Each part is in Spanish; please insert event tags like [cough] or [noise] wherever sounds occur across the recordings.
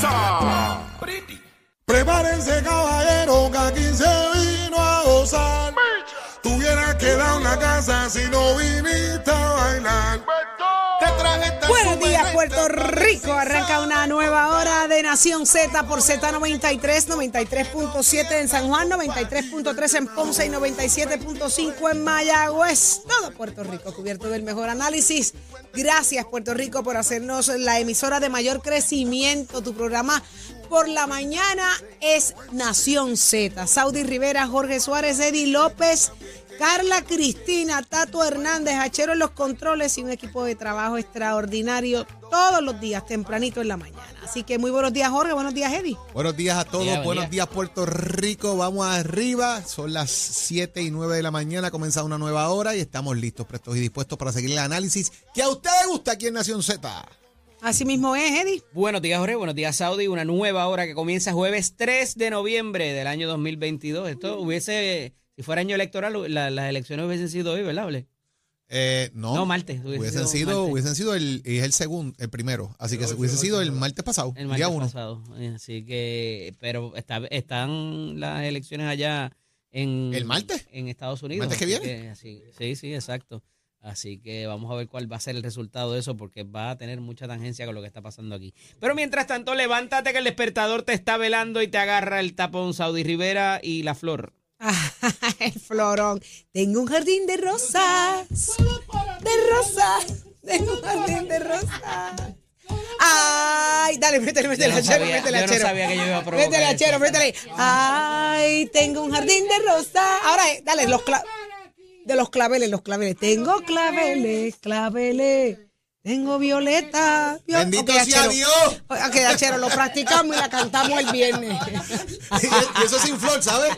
Salsa. Prepárense caballero que aquí se vino casa si no viniste a bailar. Buenos días, Puerto Rico. Arranca una nueva hora de Nación Z por Z93, 93.7 en San Juan, 93.3 en Ponce y 97.5 en Mayagüez. Todo Puerto Rico cubierto del mejor análisis. Gracias, Puerto Rico, por hacernos la emisora de mayor crecimiento. Tu programa por la mañana es Nación Z. Saudi Rivera, Jorge Suárez, Eddie López. Carla Cristina, Tato Hernández, Hachero en los controles y un equipo de trabajo extraordinario todos los días, tempranito en la mañana. Así que muy buenos días, Jorge. Buenos días, Eddie. Buenos días a todos, Día, buenos día. días Puerto Rico, vamos arriba, son las 7 y 9 de la mañana, ha comenzado una nueva hora y estamos listos, prestos y dispuestos para seguir el análisis que a usted le gusta aquí en Nación Z. Así mismo es, Eddie. Buenos días, Jorge. Buenos días, Saudi. Una nueva hora que comienza jueves 3 de noviembre del año 2022. Esto hubiese, si fuera año electoral, la- las elecciones hubiesen sido hoy, ¿verdad? Ole? Eh, no, No, martes, hubiese Hubiesen sido martes. hubiesen sido el, es el segundo, el primero, así que hubiese sido el martes pasado, El día martes uno. pasado. Eh, Así que, pero está, están las elecciones allá en... ¿El martes? En Estados Unidos. ¿Martes que así viene? así- sí, sí, exacto. Así que vamos a ver cuál va a ser el resultado de eso porque va a tener mucha tangencia con lo que está pasando aquí. Pero mientras tanto, levántate que el despertador te está velando y te agarra el tapón Saudi Rivera y la flor. [laughs] el florón. Tengo un jardín de rosas. De rosas. Tengo un jardín de rosas. Ay, dale, métele, métele, no sabía- métele, yo no achero. sabía que yo iba a provocar Métele, achero, eso. métele. Ay, tengo un jardín de rosas. Ahora, eh, dale, los cla- de los claveles, los claveles. Tengo claveles, claveles. Tengo violeta. vio- Bendito Ok, sea achero. Dios. Ok, achero, lo practicamos y la cantamos el viernes. y eso sin flor, ¿sabes?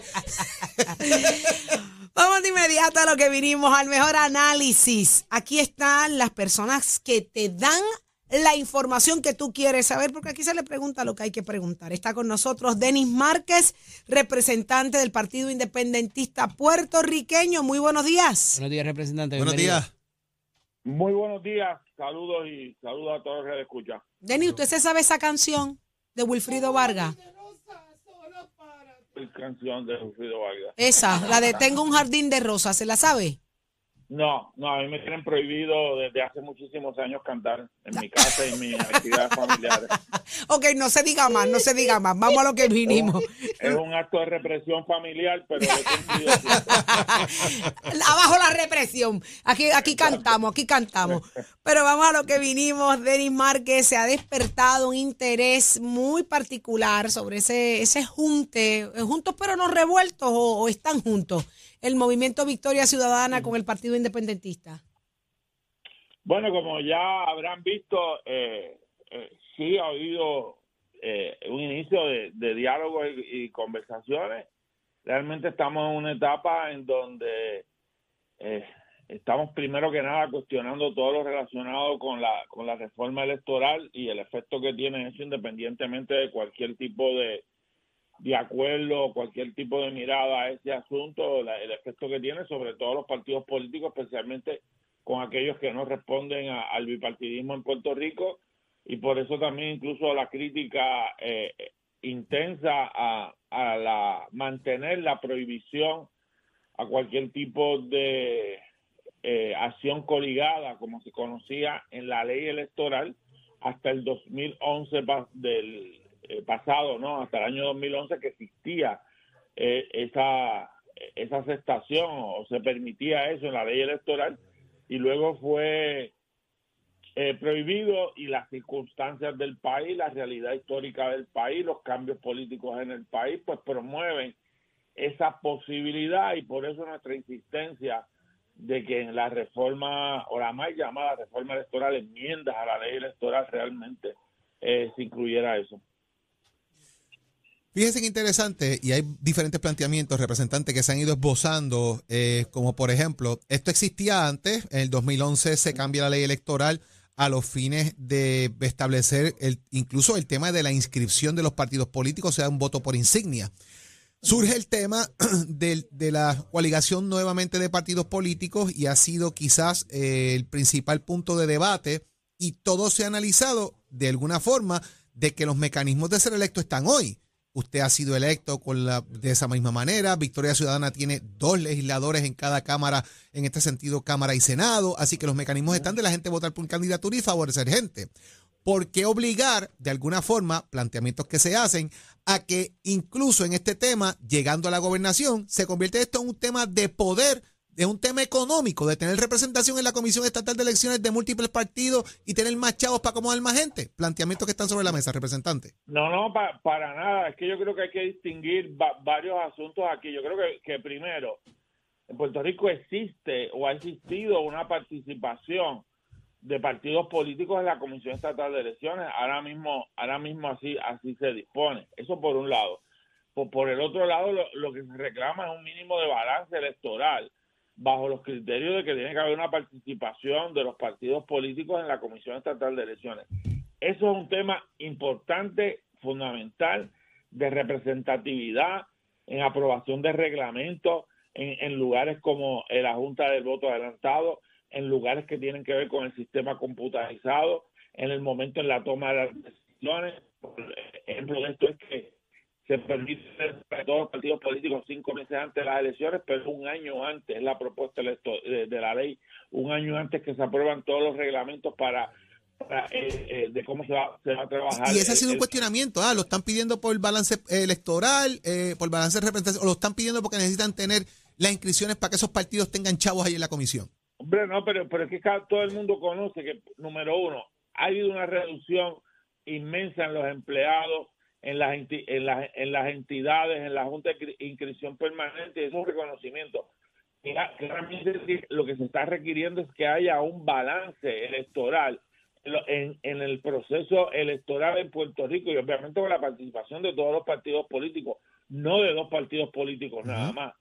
Vamos de inmediato a lo que vinimos, al mejor análisis. Aquí están las personas que te dan la información que tú quieres saber, porque aquí se le pregunta lo que hay que preguntar. Está con nosotros Denis Márquez, representante del Partido Independentista puertorriqueño. Muy buenos días. Buenos días, representante. Buenos bienvenido. días. Muy buenos días, saludos y saludos a todos los que escuchan. Denis, ¿usted se sabe esa canción de Wilfrido Vargas? Canción de Wilfrido Vargas. Esa, la de Tengo un jardín de rosas, ¿se la sabe? No, no, a mí me tienen prohibido desde hace muchísimos años cantar en mi casa y en mis actividades [laughs] familiares. Ok, no se diga más, no se diga más. Vamos a lo que vinimos. Es un acto de represión familiar, pero. [laughs] Abajo la represión. Aquí, aquí cantamos, aquí cantamos. Pero vamos a lo que vinimos. Denis Márquez se ha despertado un interés muy particular sobre ese, ese junte, juntos pero no revueltos o, o están juntos, el movimiento Victoria Ciudadana con el Partido Independentista. Bueno, como ya habrán visto, eh, eh, sí ha habido eh, un inicio de, de diálogo y, y conversaciones. Realmente estamos en una etapa en donde eh, estamos primero que nada cuestionando todo lo relacionado con la, con la reforma electoral y el efecto que tiene eso independientemente de cualquier tipo de, de acuerdo cualquier tipo de mirada a ese asunto, la- el efecto que tiene sobre todos los partidos políticos, especialmente con aquellos que no responden a- al bipartidismo en Puerto Rico. Y por eso también incluso la crítica eh, intensa a, a la mantener la prohibición a cualquier tipo de eh, acción coligada como se conocía en la ley electoral hasta el 2011 pa- del eh, pasado, ¿no? Hasta el año 2011 que existía eh, esa esa aceptación o se permitía eso en la ley electoral y luego fue eh, prohibido y las circunstancias del país, la realidad histórica del país, los cambios políticos en el país, pues promueven esa posibilidad y por eso nuestra insistencia de que en la reforma o la mal llamada reforma electoral, enmiendas a la ley electoral realmente eh, se incluyera eso. Fíjense que interesante, y hay diferentes planteamientos, representantes, que se han ido esbozando, eh, como por ejemplo, esto existía antes, en el 2011 se cambia la ley electoral a los fines de establecer el, incluso el tema de la inscripción de los partidos políticos, sea un voto por insignia. Surge el tema [clears throat] de, la coaligación nuevamente de partidos políticos y ha sido quizás eh, el principal punto de debate y todo se ha analizado de alguna forma de que los mecanismos de ser electo están hoy. Usted ha sido electo con la, de esa misma manera. Victoria Ciudadana tiene dos legisladores en cada Cámara, en este sentido, Cámara y Senado. Así que los mecanismos están de la gente votar por candidatura y favorecer gente. ¿Por qué obligar, de alguna forma, planteamientos que se hacen a que incluso en este tema, llegando a la gobernación, se convierte esto en un tema de poder es un tema económico, de tener representación en la Comisión Estatal de Elecciones de múltiples partidos y tener más chavos para acomodar más gente. Planteamientos que están sobre la mesa, representante. No, no, para nada. Es que yo creo que hay que distinguir varios asuntos aquí. Yo creo que, que primero, en Puerto Rico existe o ha existido una participación de partidos políticos en la Comisión Estatal de Elecciones. Ahora mismo, ahora mismo así, así se dispone. Eso por un lado. Por, por el otro lado, lo, lo que se reclama es un mínimo de balance electoral bajo los criterios de que tiene que haber una participación de los partidos políticos en la Comisión Estatal de Elecciones. Eso es un tema importante, fundamental, de representatividad, en aprobación de reglamentos, en, lugares como la Junta del Voto Adelantado, en lugares que tienen que ver con el sistema computarizado, en el momento en la toma de las decisiones. ejemplo de esto es que se permite para todos los partidos políticos cinco meses antes de las elecciones, pero un año antes es la propuesta de, la ley, un año antes que se aprueban todos los reglamentos para, eh, eh, de cómo se va, se va, a trabajar. Y ese ha sido un cuestionamiento, ah, lo están pidiendo por el balance electoral, eh, por el balance de representación, o lo están pidiendo porque necesitan tener las inscripciones para que esos partidos tengan chavos ahí en la comisión. Hombre, no, pero, pero es que todo el mundo conoce que, número uno, ha habido una reducción inmensa en los empleados en las, en, las, en las entidades, en la Junta de Inscripción Permanente, eso es un reconocimiento. Claramente lo que se está requiriendo es que haya un balance electoral en, en el proceso electoral en Puerto Rico y obviamente con la participación de todos los partidos políticos, no de dos partidos políticos nada más.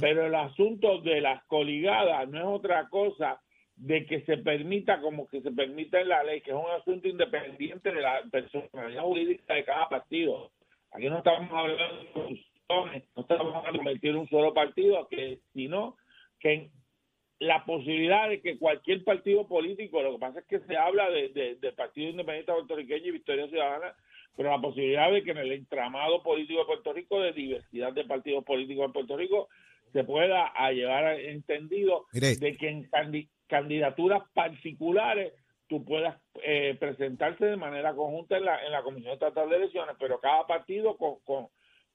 Pero el asunto de las coligadas no es otra cosa de que se permita como que se permita en la ley, que es un asunto independiente de la personalidad jurídica de cada partido. Aquí no estamos hablando de funciones, no estamos hablando de convertir un solo partido, que sino que la posibilidad de que cualquier partido político, lo que pasa es que se habla de, de, Partido Independiente Puertorriqueño y Victoria Ciudadana, pero la posibilidad de que en el entramado político de Puerto Rico, de diversidad de partidos políticos en Puerto Rico, se pueda a llevar entendido de que en candidaturas particulares tú puedas eh, presentarse de manera conjunta en la, en la Comisión Estatal de Elecciones, pero cada partido con, con,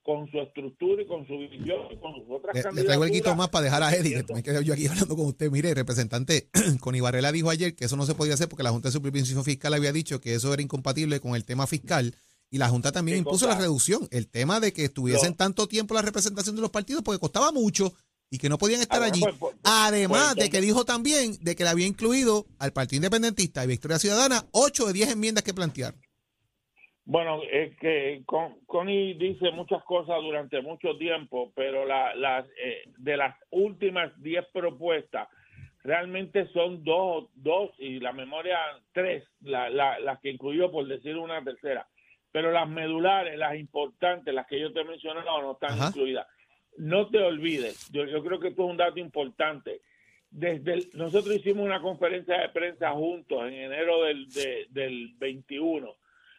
con su estructura y con su visión y con sus otras le, candidaturas. Le traigo el quito más para dejar a Eddie, me yo aquí hablando con usted. Mire, representante, [clears throat] con Ibarrela dijo ayer que eso no se podía hacer porque la Junta de Supervisión Fiscal había dicho que eso era incompatible con el tema fiscal y la Junta también impuso la reducción. El tema de que estuviesen tanto tiempo la representación de los partidos porque costaba mucho y que no podían estar allí. Pues, pues, pues, Además de que dijo también de que le había incluido al Partido Independentista y Victoria Ciudadana 8 de 10 enmiendas que plantear. Bueno, es que Connie dice muchas cosas durante mucho tiempo, pero la, eh, de las últimas 10 propuestas, realmente son dos, dos y la memoria tres, la, las que incluyó por decir una tercera. Pero las medulares, las importantes, las que yo te he mencionado, no están incluidas no te olvides, yo, creo que esto es un dato importante. Desde nosotros hicimos una conferencia de prensa juntos en enero del, del 21,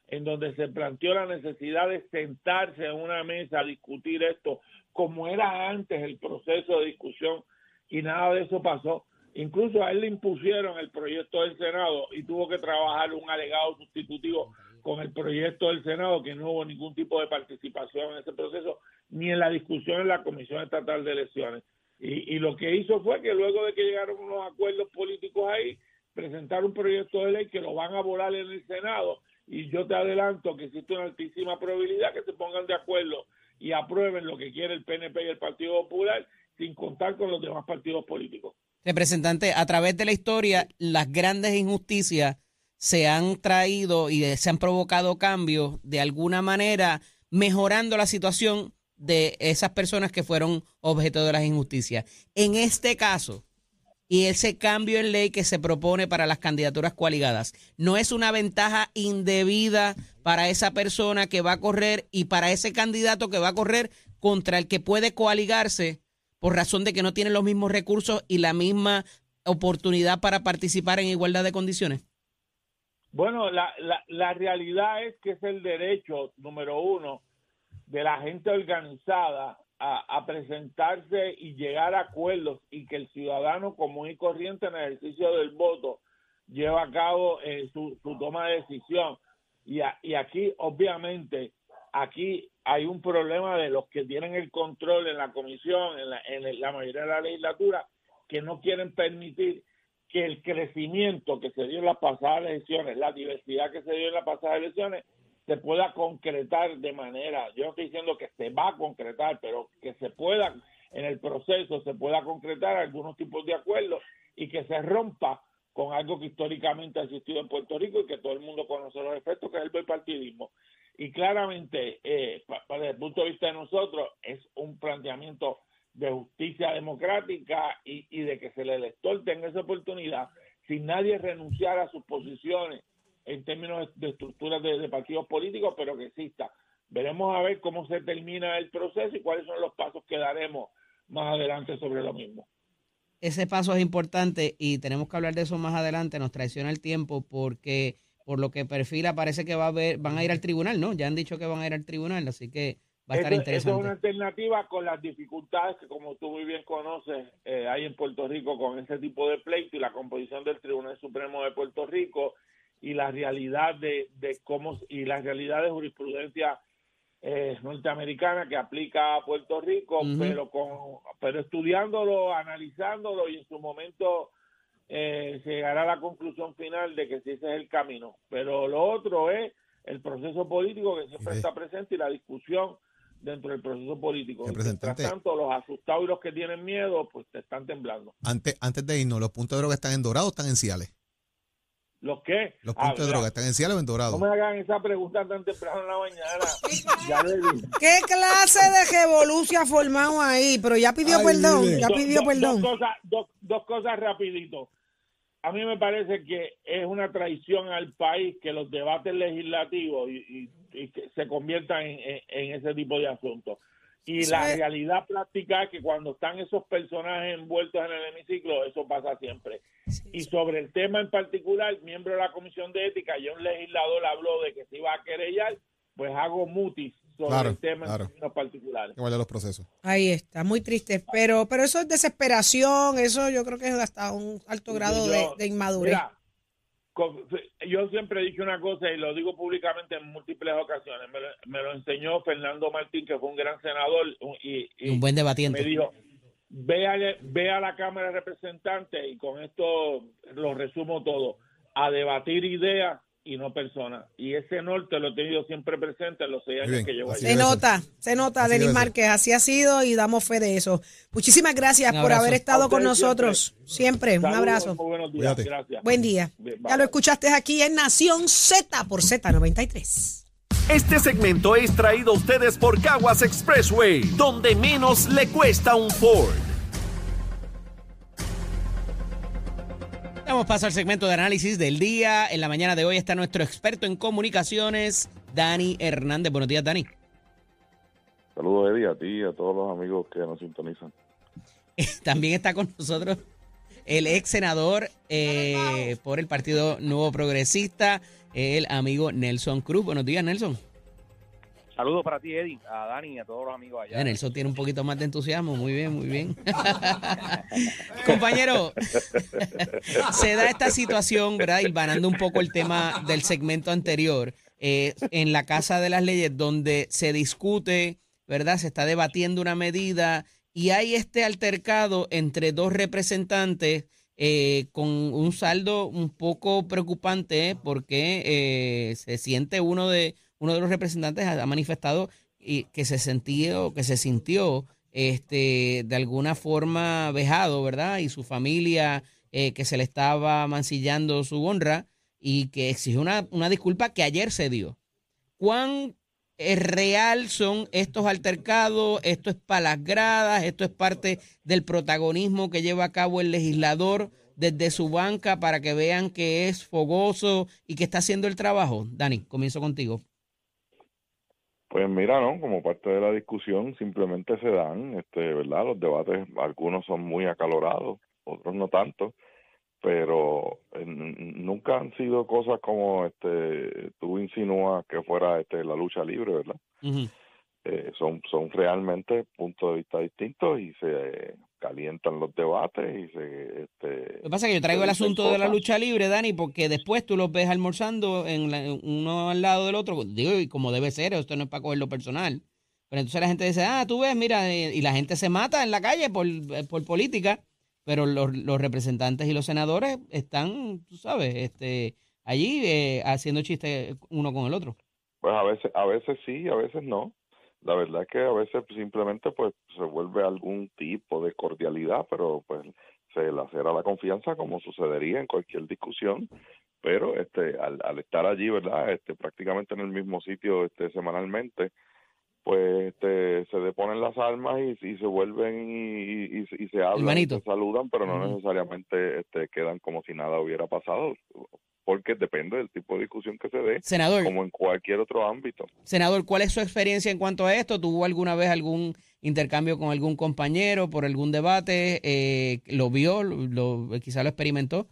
en donde se planteó la necesidad de sentarse en una mesa a discutir esto, como era antes el proceso de discusión, y nada de eso pasó. Incluso a él le impusieron el proyecto del Senado y tuvo que trabajar un alegado sustitutivo con el proyecto del Senado, que no hubo ningún tipo de participación en ese proceso, ni en la discusión en la Comisión Estatal de Elecciones. Y, lo que hizo fue que luego de que llegaron unos acuerdos políticos ahí, presentar un proyecto de ley que lo van a volar en el Senado. Y yo te adelanto que existe una altísima probabilidad que se pongan de acuerdo y aprueben lo que quiere el PNP y el Partido Popular, sin contar con los demás partidos políticos. Representante, a través de la historia, las grandes injusticias se han traído y se han provocado cambios de alguna manera, mejorando la situación de esas personas que fueron objeto de las injusticias. En este caso, y ese cambio en ley que se propone para las candidaturas coaligadas, no es una ventaja indebida para esa persona que va a correr y para ese candidato que va a correr contra el que puede coaligarse por razón de que no tiene los mismos recursos y la misma oportunidad para participar en igualdad de condiciones? Bueno, la, la, la realidad es que es el derecho, número uno, de la gente organizada a, presentarse y llegar a acuerdos y que el ciudadano común y corriente en el ejercicio del voto lleva a cabo eh, su, toma de decisión. Y, aquí, obviamente, aquí hay un problema de los que tienen el control en la comisión, en la mayoría de la legislatura, que no quieren permitir que el crecimiento que se dio en las pasadas elecciones, la diversidad que se dio en las pasadas elecciones, se pueda concretar de manera, yo no estoy diciendo que se va a concretar, pero que se pueda en el proceso, se pueda concretar algunos tipos de acuerdos y que se rompa con algo que históricamente ha existido en Puerto Rico y que todo el mundo conoce los efectos, que es el bipartidismo. Y claramente, eh, desde el punto de vista de nosotros, es un planteamiento de justicia democrática y, y, de que se el elector tenga esa oportunidad sin nadie renunciar a sus posiciones en términos de estructuras de, de, partidos políticos, pero que exista. Veremos a ver cómo se termina el proceso y cuáles son los pasos que daremos más adelante sobre lo mismo. Ese paso es importante y tenemos que hablar de eso más adelante. Nos traiciona el tiempo porque por lo que perfila parece que va a haber, van a ir al tribunal, ¿no? Ya han dicho que van a ir al tribunal, así que va a estar eso, interesante. Eso es una alternativa con las dificultades que, como tú muy bien conoces, eh, hay en Puerto Rico con ese tipo de pleito y la composición del Tribunal Supremo de Puerto Rico y la realidad de, de cómo y la realidad de jurisprudencia eh, norteamericana que aplica a Puerto Rico, uh -huh. pero con pero estudiándolo, analizándolo y en su momento eh, se llegará a la conclusión final de que sí ese es el camino. Pero lo otro es el proceso político que siempre sí. está presente y la discusión dentro del proceso político. Mientras tanto, los asustados y los que tienen miedo, pues te están temblando. Antes, antes de irnos, ¿los puntos de droga están en dorado o están en ciales? ¿Los qué? Los puntos ah, de droga están en ciales o en dorado. No me hagan esa pregunta tan temprano en la mañana. [laughs] ya le dije. ¿Qué clase de revolución ha formado ahí? Pero ya pidió Ay, perdón, mire. ya pidió do, perdón. Dos cosas, do, dos cosas rapidito. A mí me parece que es una traición al país que los debates legislativos y, y, y que se conviertan en, en, en, ese tipo de asuntos. Y eso la es... realidad práctica es que cuando están esos personajes envueltos en el hemiciclo, eso pasa siempre. Sí, y sobre el tema en particular, miembro de la Comisión de Ética, ya un legislador habló de que se iba a querellar, pues hago mutis sobre claro, el tema claro. en términos particulares. Que vaya los procesos. Ahí está, muy triste. Pero, pero eso es desesperación, eso yo creo que es hasta un alto grado yo, de, de, inmadurez. Mira, yo siempre he dicho una cosa y lo digo públicamente en múltiples ocasiones. Me lo, me lo enseñó Fernando Martín, que fue un gran senador y, y un buen debatiente. Me dijo, ve a, ve a la Cámara de Representantes y con esto lo resumo todo, a debatir ideas y no personas. Y ese norte lo he tenido siempre presente en los seis años que llevo allí. Se nota, se nota, así Denis Márquez, así ha sido y damos fe de eso. Muchísimas gracias por haber estado con nosotros. Siempre, siempre. un abrazo. Muy buenos días, gracias. Buen día. Bien, ya lo escuchaste aquí en Nación Z por Z93. Este segmento es traído a ustedes por Caguas Expressway, donde menos le cuesta un Ford. Damos paso al segmento de análisis del día. En la mañana de hoy está nuestro experto en comunicaciones, Dani Hernández. Buenos días, Dani. Saludos, Eddie, a ti y a todos los amigos que nos sintonizan. [laughs] También está con nosotros el ex senador eh, por el Partido Nuevo Progresista, el amigo Nelson Cruz. Buenos días, Nelson. Saludos para ti, Eddie, a Dani y a todos los amigos allá. Nelson tiene un poquito más de entusiasmo. Muy bien, muy bien. [laughs] Compañero, [laughs] se da esta situación, ¿verdad? Ilvanando un poco el tema del segmento anterior, eh, en la Casa de las Leyes, donde se discute, ¿verdad? Se está debatiendo una medida y hay este altercado entre dos representantes eh, con un saldo un poco preocupante, ¿eh? porque eh, se siente uno de uno de los representantes ha manifestado que se sintió, que se sintió este, de alguna forma vejado, ¿verdad? Y su familia eh, que se le estaba mancillando su honra y que exigió una, una disculpa que ayer se dio. ¿Cuán real son estos altercados? ¿Esto es para las gradas? ¿Esto es parte del protagonismo que lleva a cabo el legislador desde su banca para que vean que es fogoso y que está haciendo el trabajo? Dani, comienzo contigo. Pues mira, ¿no? Como parte de la discusión simplemente se dan, este, ¿verdad? Los debates, algunos son muy acalorados, otros no tanto, pero eh, nunca han sido cosas como este tú insinúas que fuera este la lucha libre, ¿verdad? Eh, son son realmente puntos de vista distintos y se calientan los debates y se este Lo que pasa es que yo traigo el asunto de la lucha libre, Dani, porque después tú los ves almorzando en la- uno al lado del otro. Digo, y como debe ser, esto no es para cogerlo personal. Pero entonces la gente dice, ah, tú ves, mira, eh, y la gente se mata en la calle por, eh, por política, pero los, los representantes y los senadores están, tú sabes, este, allí eh, haciendo chistes uno con el otro. Pues a veces, a veces sí, a veces no. La verdad es que a veces simplemente pues se vuelve algún tipo de cordialidad, pero pues se lacera la confianza como sucedería en cualquier discusión. Pero este, al, al estar allí, ¿verdad? Este, prácticamente en el mismo sitio este, semanalmente, pues este, se deponen las armas y, y se vuelven y, y, y- se hablan, y se saludan, pero no necesariamente este, quedan como si nada hubiera pasado, porque depende del tipo de discusión que se dé Senador, como en cualquier otro ámbito. senador, ¿cuál es su experiencia en cuanto a esto? ¿Tuvo alguna vez algún intercambio con algún compañero por algún debate? Eh, ¿Lo vio? Lo, quizá lo experimentó?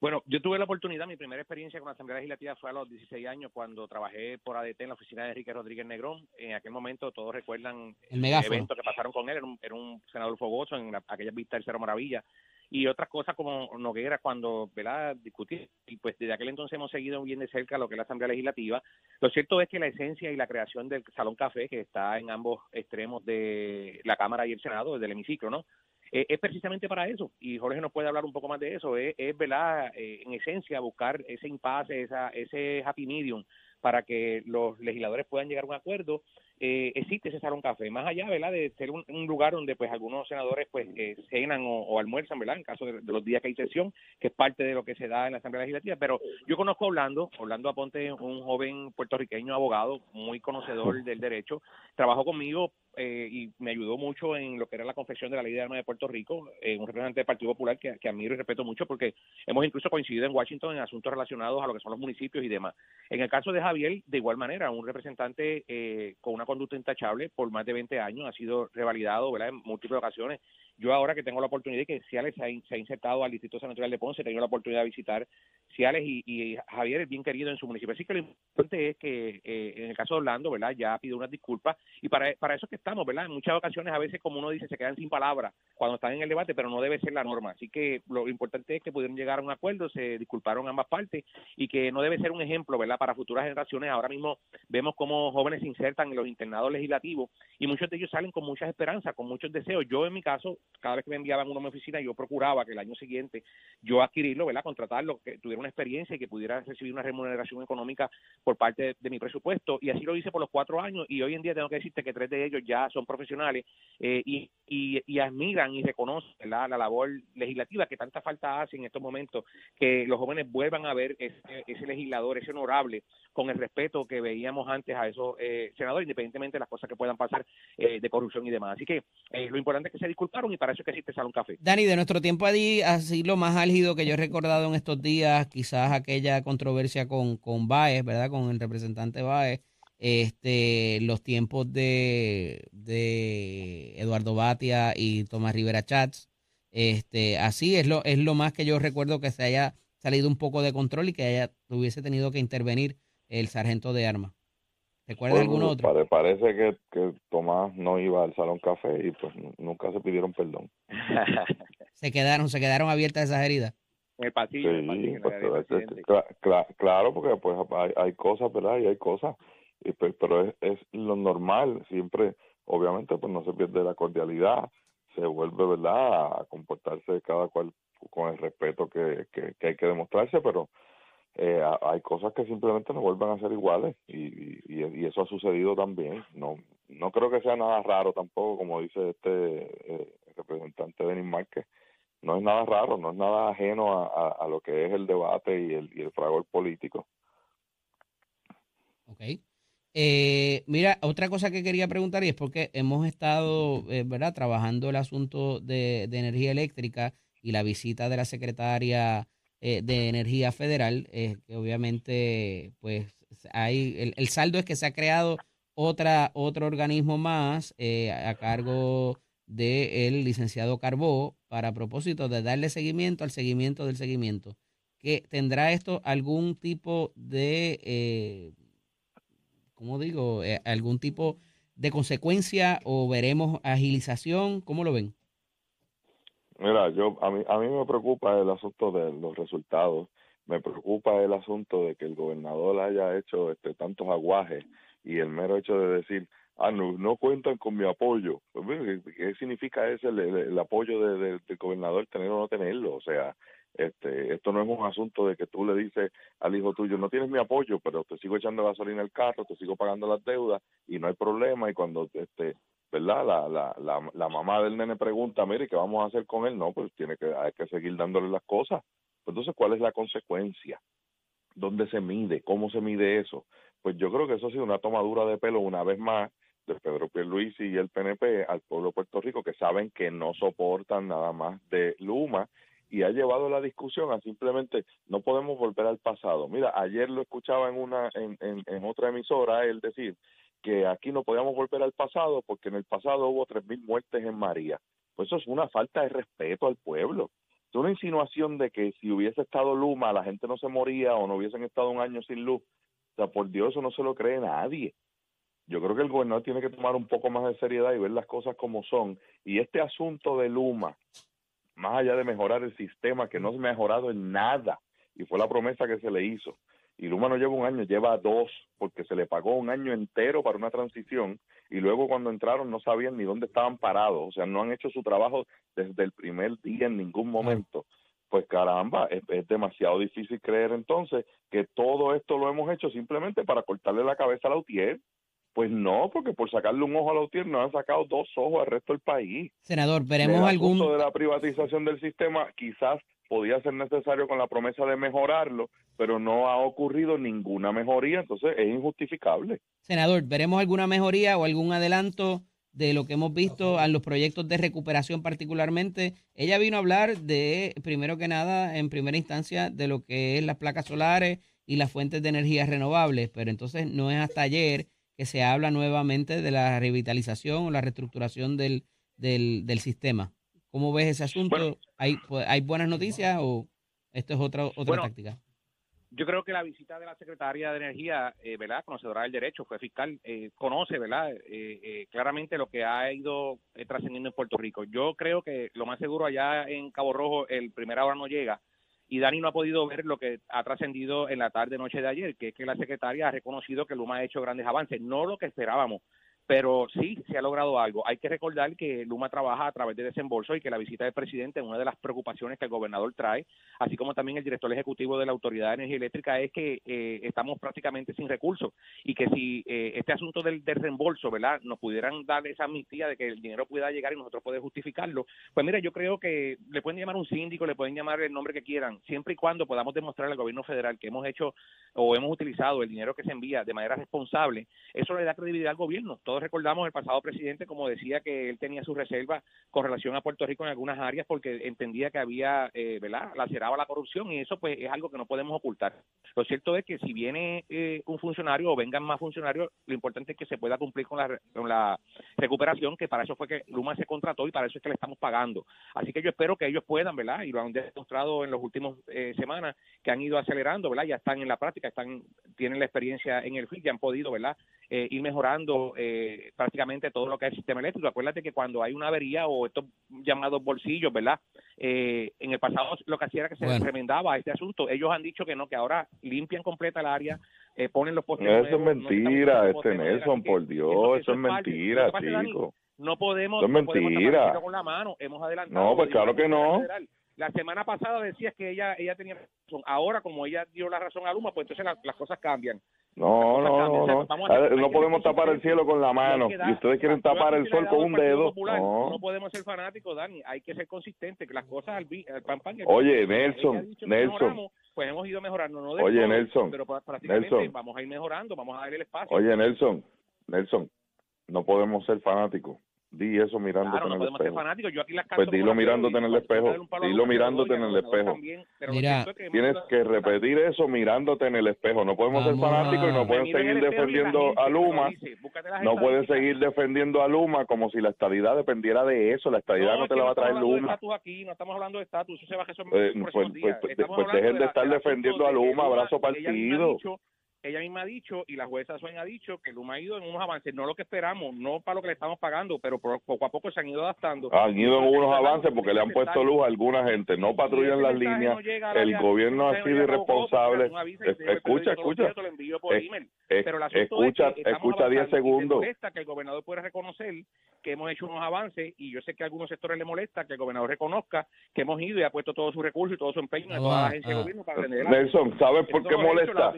Bueno, yo tuve la oportunidad, mi primera experiencia con la Asamblea Legislativa fue a los 16 años cuando trabajé por ADT en la oficina de Enrique Rodríguez Negrón. En aquel momento todos recuerdan El megáfono. evento que pasaron con él, era un, era un senador fogoso en la, aquella vista del Cerro Maravilla y otras cosas como Noguera cuando ¿verdad? discutí y pues desde aquel entonces hemos seguido bien de cerca lo que es la Asamblea Legislativa. Lo cierto es que la esencia y la creación del Salón Café, que está en ambos extremos de la Cámara y el Senado, desde el hemiciclo, ¿no? Eh, es precisamente para eso, y Jorge nos puede hablar un poco más de eso, es, es ¿verdad? Eh, en esencia buscar ese impasse, esa, ese happy medium para que los legisladores puedan llegar a un acuerdo. Eh, existe ese salón café, más allá ¿verdad? de ser un, un lugar donde pues algunos senadores pues eh, cenan o, o almuerzan, ¿verdad? en caso de, de los días que hay sesión, que es parte de lo que se da en la Asamblea Legislativa, pero yo conozco a Orlando, Orlando Aponte, un joven puertorriqueño abogado, muy conocedor del derecho, trabajó conmigo eh, y me ayudó mucho en lo que era la confección de la ley de armas de Puerto Rico, eh, un representante del Partido Popular que, que admiro y respeto mucho porque hemos incluso coincidido en Washington en asuntos relacionados a lo que son los municipios y demás. En el caso de Javier, de igual manera, un representante eh, con una conducta intachable por más de 20 años, ha sido revalidado en múltiples ocasiones. Yo ahora que tengo la oportunidad y que Ciales se ha, se ha insertado al Distrito Senatorial de Ponce, he tenido la oportunidad de visitar Ciales y, y Javier es bien querido en su municipio. Así que lo importante es que eh, en el caso de Orlando, ¿verdad? Ya pido unas disculpas y para, para eso es que estamos, ¿verdad? En muchas ocasiones a veces, como uno dice, se quedan sin palabras cuando están en el debate, pero no debe ser la norma. Así que lo importante es que pudieron llegar a un acuerdo, se disculparon ambas partes y que no debe ser un ejemplo, ¿verdad? Para futuras generaciones. Ahora mismo vemos cómo jóvenes se insertan en los internados legislativos y muchos de ellos salen con muchas esperanzas, con muchos deseos. Yo, en mi caso, cada vez que me enviaban uno a mi oficina, yo procuraba que el año siguiente yo adquirirlo, ¿verdad? Contratarlo, que tuviera una experiencia y que pudiera recibir una remuneración económica por parte de, mi presupuesto. Y así lo hice por los cuatro años y hoy en día tengo que decirte que tres de ellos ya son profesionales eh, y, y, y admiran y reconocen ¿verdad? la labor legislativa que tanta falta hace en estos momentos, que los jóvenes vuelvan a ver ese, ese legislador, ese honorable, con el respeto que veíamos antes a esos eh, senadores, independientemente de las cosas que puedan pasar eh, de corrupción y demás. Así que eh, lo importante es que se disculparon y para eso es que existe Salón Café. Dani, de nuestro tiempo allí, así lo más álgido que yo he recordado en estos días, quizás aquella controversia con, con Baez, ¿verdad? Con el representante Baez, este, los tiempos de, de Eduardo Batia y Tomás Rivera Chats, este, así es lo, es lo más que yo recuerdo que se haya salido un poco de control y que haya, hubiese tenido que intervenir el sargento de armas. ¿Recuerda algún otro? pare- parece que, que Tomás no iba al salón café y pues nu- nunca se pidieron perdón. [laughs] Se quedaron, se quedaron abiertas esas heridas. En el pasillo, en pasillo, en claro, porque pues hay, hay cosas, ¿verdad? Y hay cosas, y, pues, pero es, es lo normal, siempre, obviamente, pues no se pierde la cordialidad, se vuelve, ¿verdad?, a comportarse cada cual con el respeto que, que, que hay que demostrarse, pero eh, ha- hay cosas que simplemente no vuelven a ser iguales y, y, y- y eso ha sucedido también. No no creo que sea nada raro tampoco, como dice este eh, representante Denis Márquez no es nada raro, no es nada ajeno a, a, lo que es el debate y el, y el fragor político. Ok. Eh, mira, otra cosa que quería preguntar y es porque hemos estado, eh, ¿verdad?, trabajando el asunto de, de energía eléctrica y la visita de la secretaria eh, de Energía Federal, que obviamente, pues, hay, el, el saldo es que se ha creado otra, otro organismo más a cargo del licenciado Carbó para propósito de darle seguimiento al seguimiento del seguimiento. ¿Que ¿Tendrá esto algún tipo de, eh, ¿cómo digo? Eh, algún tipo de consecuencia o veremos agilización? ¿Cómo lo ven? Mira, yo a mí a mí me preocupa el asunto de los resultados. Me preocupa el asunto de que el gobernador haya hecho este tantos aguajes y el mero hecho de decir, ah, no, no cuentan con mi apoyo. Pues, ¿Qué, significa ese el, apoyo de, de, del gobernador tener o no tenerlo? O sea, este, esto no es un asunto de que tú le dices al hijo tuyo, no tienes mi apoyo, pero te sigo echando gasolina al carro, te sigo pagando las deudas y no hay problema. Y cuando este ¿verdad? La, la, la, la mamá del nene pregunta, mire, ¿qué vamos a hacer con él? No, pues tiene que, hay que seguir dándole las cosas. Entonces, ¿cuál es la consecuencia? ¿Dónde se mide? ¿Cómo se mide eso? Pues yo creo que eso ha sido una tomadura de pelo una vez más de Pedro Pierluisi y el PNP al pueblo de Puerto Rico que saben que no soportan nada más de Luma y ha llevado la discusión a simplemente no podemos volver al pasado. Mira, ayer lo escuchaba en una en, en, en otra emisora él decir que aquí no podíamos volver al pasado porque en el pasado hubo tres mil muertes en María. Pues eso es una falta de respeto al pueblo. Es una insinuación de que si hubiese estado Luma la gente no se moría o no hubiesen estado un año sin luz. O sea, por Dios, eso no se lo cree nadie. Yo creo que el gobernador tiene que tomar un poco más de seriedad y ver las cosas como son. Y este asunto de Luma, más allá de mejorar el sistema, que no ha mejorado en nada, y fue la promesa que se le hizo, y Luma no lleva un año, lleva dos, porque se le pagó un año entero para una transición y luego cuando entraron no sabían ni dónde estaban parados, o sea, no han hecho su trabajo desde el primer día en ningún momento. Pues caramba, es, es demasiado difícil creer entonces que todo esto lo hemos hecho simplemente para cortarle la cabeza a la UTIER. Pues no, porque por sacarle un ojo a la UTIER nos han sacado dos ojos al resto del país. Senador, veremos el algún... de la privatización del sistema quizás podía ser necesario con la promesa de mejorarlo, pero no ha ocurrido ninguna mejoría, entonces es injustificable. Senador, ¿veremos alguna mejoría o algún adelanto de lo que hemos visto en los proyectos de recuperación particularmente? Ella vino a hablar de, primero que nada, en primera instancia, de lo que es las placas solares y las fuentes de energía renovables, pero entonces no es hasta ayer que se habla nuevamente de la revitalización o la reestructuración del, del, del sistema. ¿Cómo ves ese asunto? Bueno. ¿Hay, pues, ¿Hay buenas noticias o esto es otra, otra Bueno, táctica? Yo creo que la visita de la secretaria de Energía, eh, ¿verdad? Conocedora del derecho, fue fiscal, eh, conoce, ¿verdad? Eh, eh, claramente lo que ha ido eh, trascendiendo en Puerto Rico. Yo creo que lo más seguro allá en Cabo Rojo el primera hora no llega y Dani no ha podido ver lo que ha trascendido en la tarde noche de ayer, que es que la secretaria ha reconocido que Luma ha hecho grandes avances, no lo que esperábamos, pero sí se ha logrado algo. Hay que recordar que Luma trabaja a través de desembolso y que la visita del presidente, una de las preocupaciones que el gobernador trae, así como también el director ejecutivo de la Autoridad de Energía Eléctrica, es que eh, estamos prácticamente sin recursos y que si eh, este asunto del, reembolso, ¿verdad?, nos pudieran dar esa amnistía de que el dinero pueda llegar y nosotros poder justificarlo, pues mira, yo creo que le pueden llamar un síndico, le pueden llamar el nombre que quieran, siempre y cuando podamos demostrar al gobierno federal que hemos hecho o hemos utilizado el dinero que se envía de manera responsable, eso le da credibilidad al gobierno. Todos recordamos el pasado presidente como decía que él tenía sus reservas con relación a Puerto Rico en algunas áreas porque entendía que había, eh, ¿verdad?, laceraba la corrupción y eso pues es algo que no podemos ocultar. Lo cierto es que si viene eh, un funcionario o vengan más funcionarios, lo importante es que se pueda cumplir con la, con la recuperación, que para eso fue que Luma se contrató y para eso es que le estamos pagando. Así que yo espero que ellos puedan, ¿verdad? Y lo han demostrado en las últimas eh, semanas que han ido acelerando, ¿verdad? Ya están en la práctica, están tienen la experiencia en el FIT y han podido, ¿verdad? Eh, ir mejorando eh, prácticamente todo lo que es el sistema eléctrico. Acuérdate que cuando hay una avería o estos llamados bolsillos, ¿verdad? Eh, en el pasado lo que hacía era que se Bueno. remendaba este asunto. Ellos han dicho que no, que ahora limpian completa el área, eh, ponen los postes Eso es nuevos, no mentira, este Nelson, por Dios, eso- es mentira, chico. no podemos, Eso es no podemos mentira. cielo con la mano. Hemos adelantado. No, pues claro que no. federal. La semana pasada decías que ella ella tenía razón. Ahora, como ella dio la razón a Luma, pues entonces la- las cosas cambian. No, no, no, no. Ver, No podemos tapar el cielo con la mano. Y ustedes quieren tapar el sol con un dedo. No. No podemos ser fanáticos, Dani. Hay que ser consistentes, que las cosas al, vi- al pan pan. Oye, Nelson, Nelson. pues hemos ido mejorando. No Oye, Nelson, Pero prácticamente vamos a ir mejorando, vamos a darle el espacio. Oye, Nelson, Nelson, no podemos ser fanáticos. Di eso mirándote Claro, no en el ser espejo. fanáticos. Yo aquí las Pues dilo mirándote en el espejo. Dilo mirándote en el espejo. Mira, Tienes que repetir eso mirándote en el espejo. No podemos ser fanáticos y no pueden seguir defendiendo a Luma. No pueden estadísticas. seguir defendiendo a Luma como si la estabilidad dependiera de eso. La estabilidad no, te la va a traer Luma. estatus aquí, no estamos hablando de estatus, eso se va a resolver Eh, pues, pues, pues hablando dejen de estar defendiendo a Luma, abrazo partido. Ella misma ha dicho y la jueza Swain ha dicho que Luma ha ido en unos avances, no lo que esperamos, no para lo que le estamos pagando, pero por- poco a poco se han ido adaptando. Han ido en unos avances porque le han puesto luz a alguna gente. No patrullan las líneas. El gobierno ha sido irresponsable. Es- Escucha, escucha. Escucha, escucha 10 avanzando y me segundos. que el gobernador pueda reconocer que hemos hecho unos avances y yo sé que a algunos sectores le molesta que el gobernador reconozca que hemos ido y ha puesto todos sus recursos y todo su empeño en toda la Ah, agencia de ah. gobierno para vender Nelson, ¿sabes por qué molesta?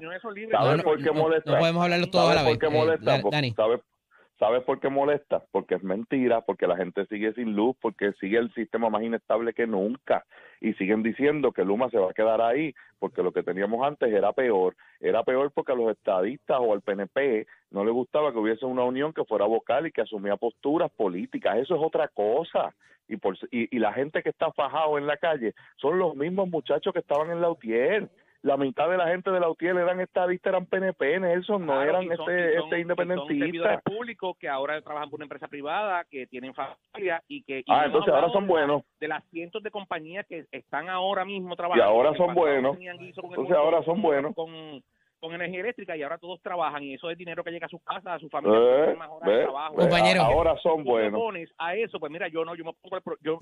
¿Sabes por qué molesta? no podemos hablarlo todo a ¿Sabes la vez. por qué Eh, molesta? ¿Sabes, ¿Sabes por qué molesta? Porque es mentira, porque la gente sigue sin luz, porque sigue el sistema más inestable que nunca. Y siguen diciendo que Luma se va a quedar ahí, porque lo que teníamos antes era peor. Era peor porque a los estadistas o al PNP no les gustaba que hubiese una unión que fuera vocal y que asumía posturas políticas. Eso es otra cosa. Y, por, y, y la gente que está fajado en la calle son los mismos muchachos que estaban en la UTIER. La mitad de la gente de la UTIER eran estadistas, eran PNP, Nelson, no Claro, eran y son- este, y son- este y son servidores independentistas. públicos que ahora trabajan por una empresa privada, que tienen familia y que... y Ah, entonces ahora son buenos. De las cientos de compañías que están ahora mismo Y trabajando. ahora que son buenos. Entonces ahora son buenos. Con, con energía eléctrica y ahora todos trabajan y eso es dinero que llega a sus casas, a sus familias, Eh, más horas de trabajo. Compañero. ahora son buenos. pones a eso, pues mira, yo no, yo me pongo el pro- yo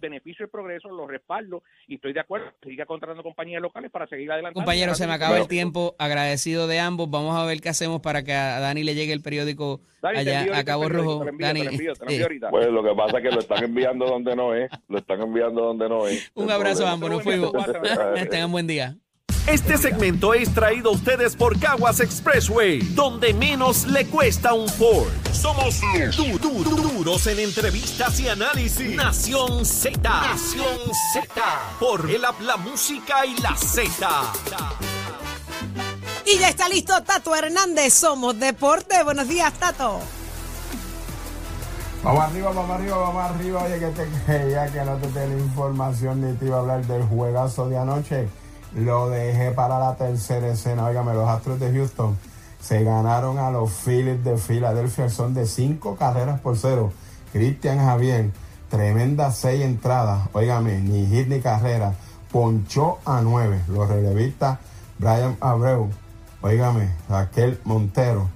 beneficio el progreso, lo respaldo y estoy de acuerdo, siga contratando compañías locales para seguir adelante. Compañero, se me acaba el tiempo. Agradecido de ambos. Vamos a ver qué hacemos para que a Dani le llegue el periódico Dani, allá envío a Cabo Rojo. te lo envío, Dani, te lo envío, te lo eh, envío ahorita. Pues lo que pasa es que lo están enviando donde no es. Lo están enviando donde no es. un El abrazo a ambos. Nos fuimos. [laughs] Tengan buen día. Este segmento es traído a ustedes por Caguas Expressway, donde menos le cuesta un Ford. Somos du- du- du- duros en entrevistas y análisis. Nación Z. Nación Z. Por el app, la música y la Z. Y ya está listo Tato Hernández. Somos Deporte. Buenos días, Tato. Vamos arriba, vamos arriba, vamos arriba. Oye, que te creía que no te tenía información ni te iba a hablar del juegazo de anoche. Lo dejé para la tercera escena. Óigame, los Astros de Houston se ganaron a los Phillies de Filadelfia. Son de cinco carreras por cero. Cristian Javier, tremenda seis entradas. Óigame, ni hit ni carrera. Ponchó a nueve. Los relevistas Brian Abreu. Óigame, Raquel Montero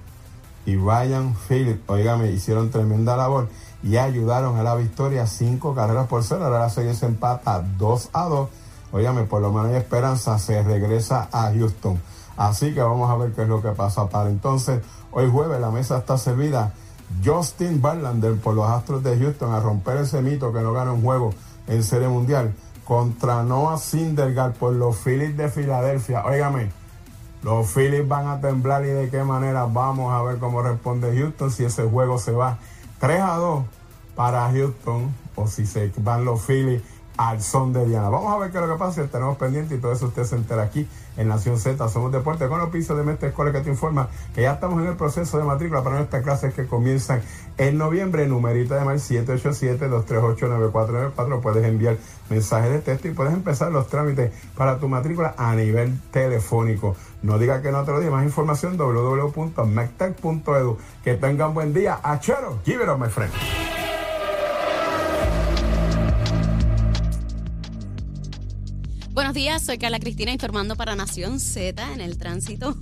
y Ryan Phillips, oígame, hicieron tremenda labor y ayudaron a la victoria cinco carreras por cero. Ahora la serie se empata 2 a 2. Óigame, por lo menos hay esperanza, se regresa a Houston. Así que vamos a ver qué es lo que pasa para entonces. Hoy jueves la mesa está servida. Justin Verlander por los Astros de Houston a romper ese mito que no gana un juego en Serie Mundial contra Noah Syndergaard por los Phillies de Filadelfia. Óigame, los Phillies van a temblar y de qué manera vamos a ver cómo responde Houston si ese juego se va 3 a 2 para Houston o si se van los Phillies al son de Diana. Vamos a ver qué es lo que pasa, tenemos pendiente y todo eso usted se entera aquí en Nación Z. Somos Deporte con los pisos de Mestre Escuela que te informa que ya estamos en el proceso de matrícula para nuestras clases que comienzan en noviembre. Numerito de mal 787-238-9494. Puedes enviar mensajes de texto y puedes empezar los trámites para tu matrícula a nivel telefónico. No diga que no te lo diga. Más información www.mectec.edu. Que tengan buen día. Achero, give it up, my friend. Buenos días, soy Carla Cristina informando para Nación Z en el tránsito.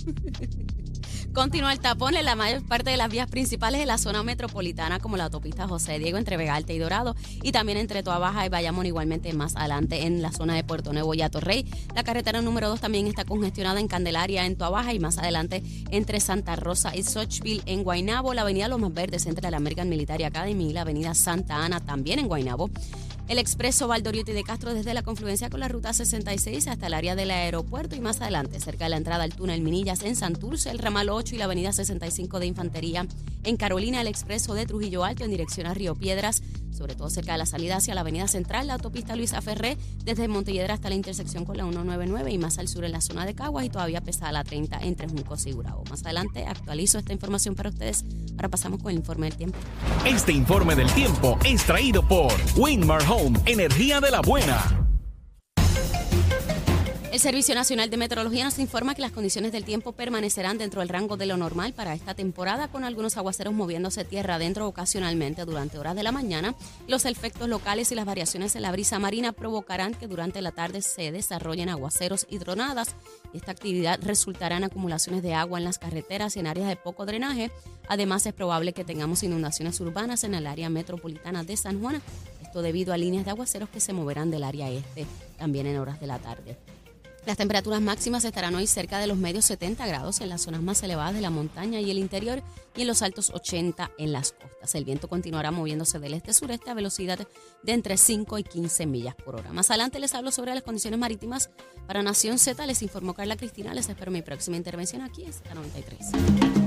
[laughs] Continúa el tapón en la mayor parte de las vías principales de la zona metropolitana, como la autopista José Diego entre Vega Alta y Dorado, y también entre Toa Baja y Bayamón, igualmente más adelante en la zona de Puerto Nuevo y Atorrey. La carretera número 2 también está congestionada en Candelaria, en Toa Baja, y más adelante entre Santa Rosa y Sochville, en Guaynabo, la avenida Lomas Verdes entre la American Military Academy y la avenida Santa Ana, también en Guaynabo. El expreso Valdoriotti de Castro desde la confluencia con la ruta 66 hasta el área del aeropuerto y más adelante, cerca de la entrada al túnel Minillas en Santurce, el ramal 8 y la avenida 65 de Infantería En Carolina, el expreso de Trujillo Alto en dirección a Río Piedras, sobre todo cerca de la salida hacia la Avenida Central, la autopista Luisa Ferré, desde Montelledra hasta la intersección con la 199 y más al sur en la zona de Caguas y todavía pesada la 30 entre Juncos y Gurabo. Más adelante actualizo esta información para ustedes. Ahora pasamos con el informe del tiempo. Este informe del tiempo es traído por Winmar Energía de la buena. El Servicio Nacional de Meteorología nos informa que las condiciones del tiempo permanecerán dentro del rango de lo normal para esta temporada, con algunos aguaceros moviéndose tierra adentro ocasionalmente durante horas de la mañana. Los efectos locales y las variaciones en la brisa marina provocarán que durante la tarde se desarrollen aguaceros y tronadas. Esta actividad resultará en acumulaciones de agua en las carreteras y en áreas de poco drenaje. Además, es probable que tengamos inundaciones urbanas en el área metropolitana de San Juan. Esto debido a líneas de aguaceros que se moverán del área este también en horas de la tarde. Las temperaturas máximas estarán hoy cerca de los medios 70 grados en las zonas más elevadas de la montaña y el interior y en los altos 80 en las costas. El viento continuará moviéndose del este-sureste a velocidad de entre 5 y 15 millas por hora. Más adelante les hablo sobre las condiciones marítimas para Nación Z. Les informó Carla Cristina. Les espero mi próxima intervención aquí en Z93.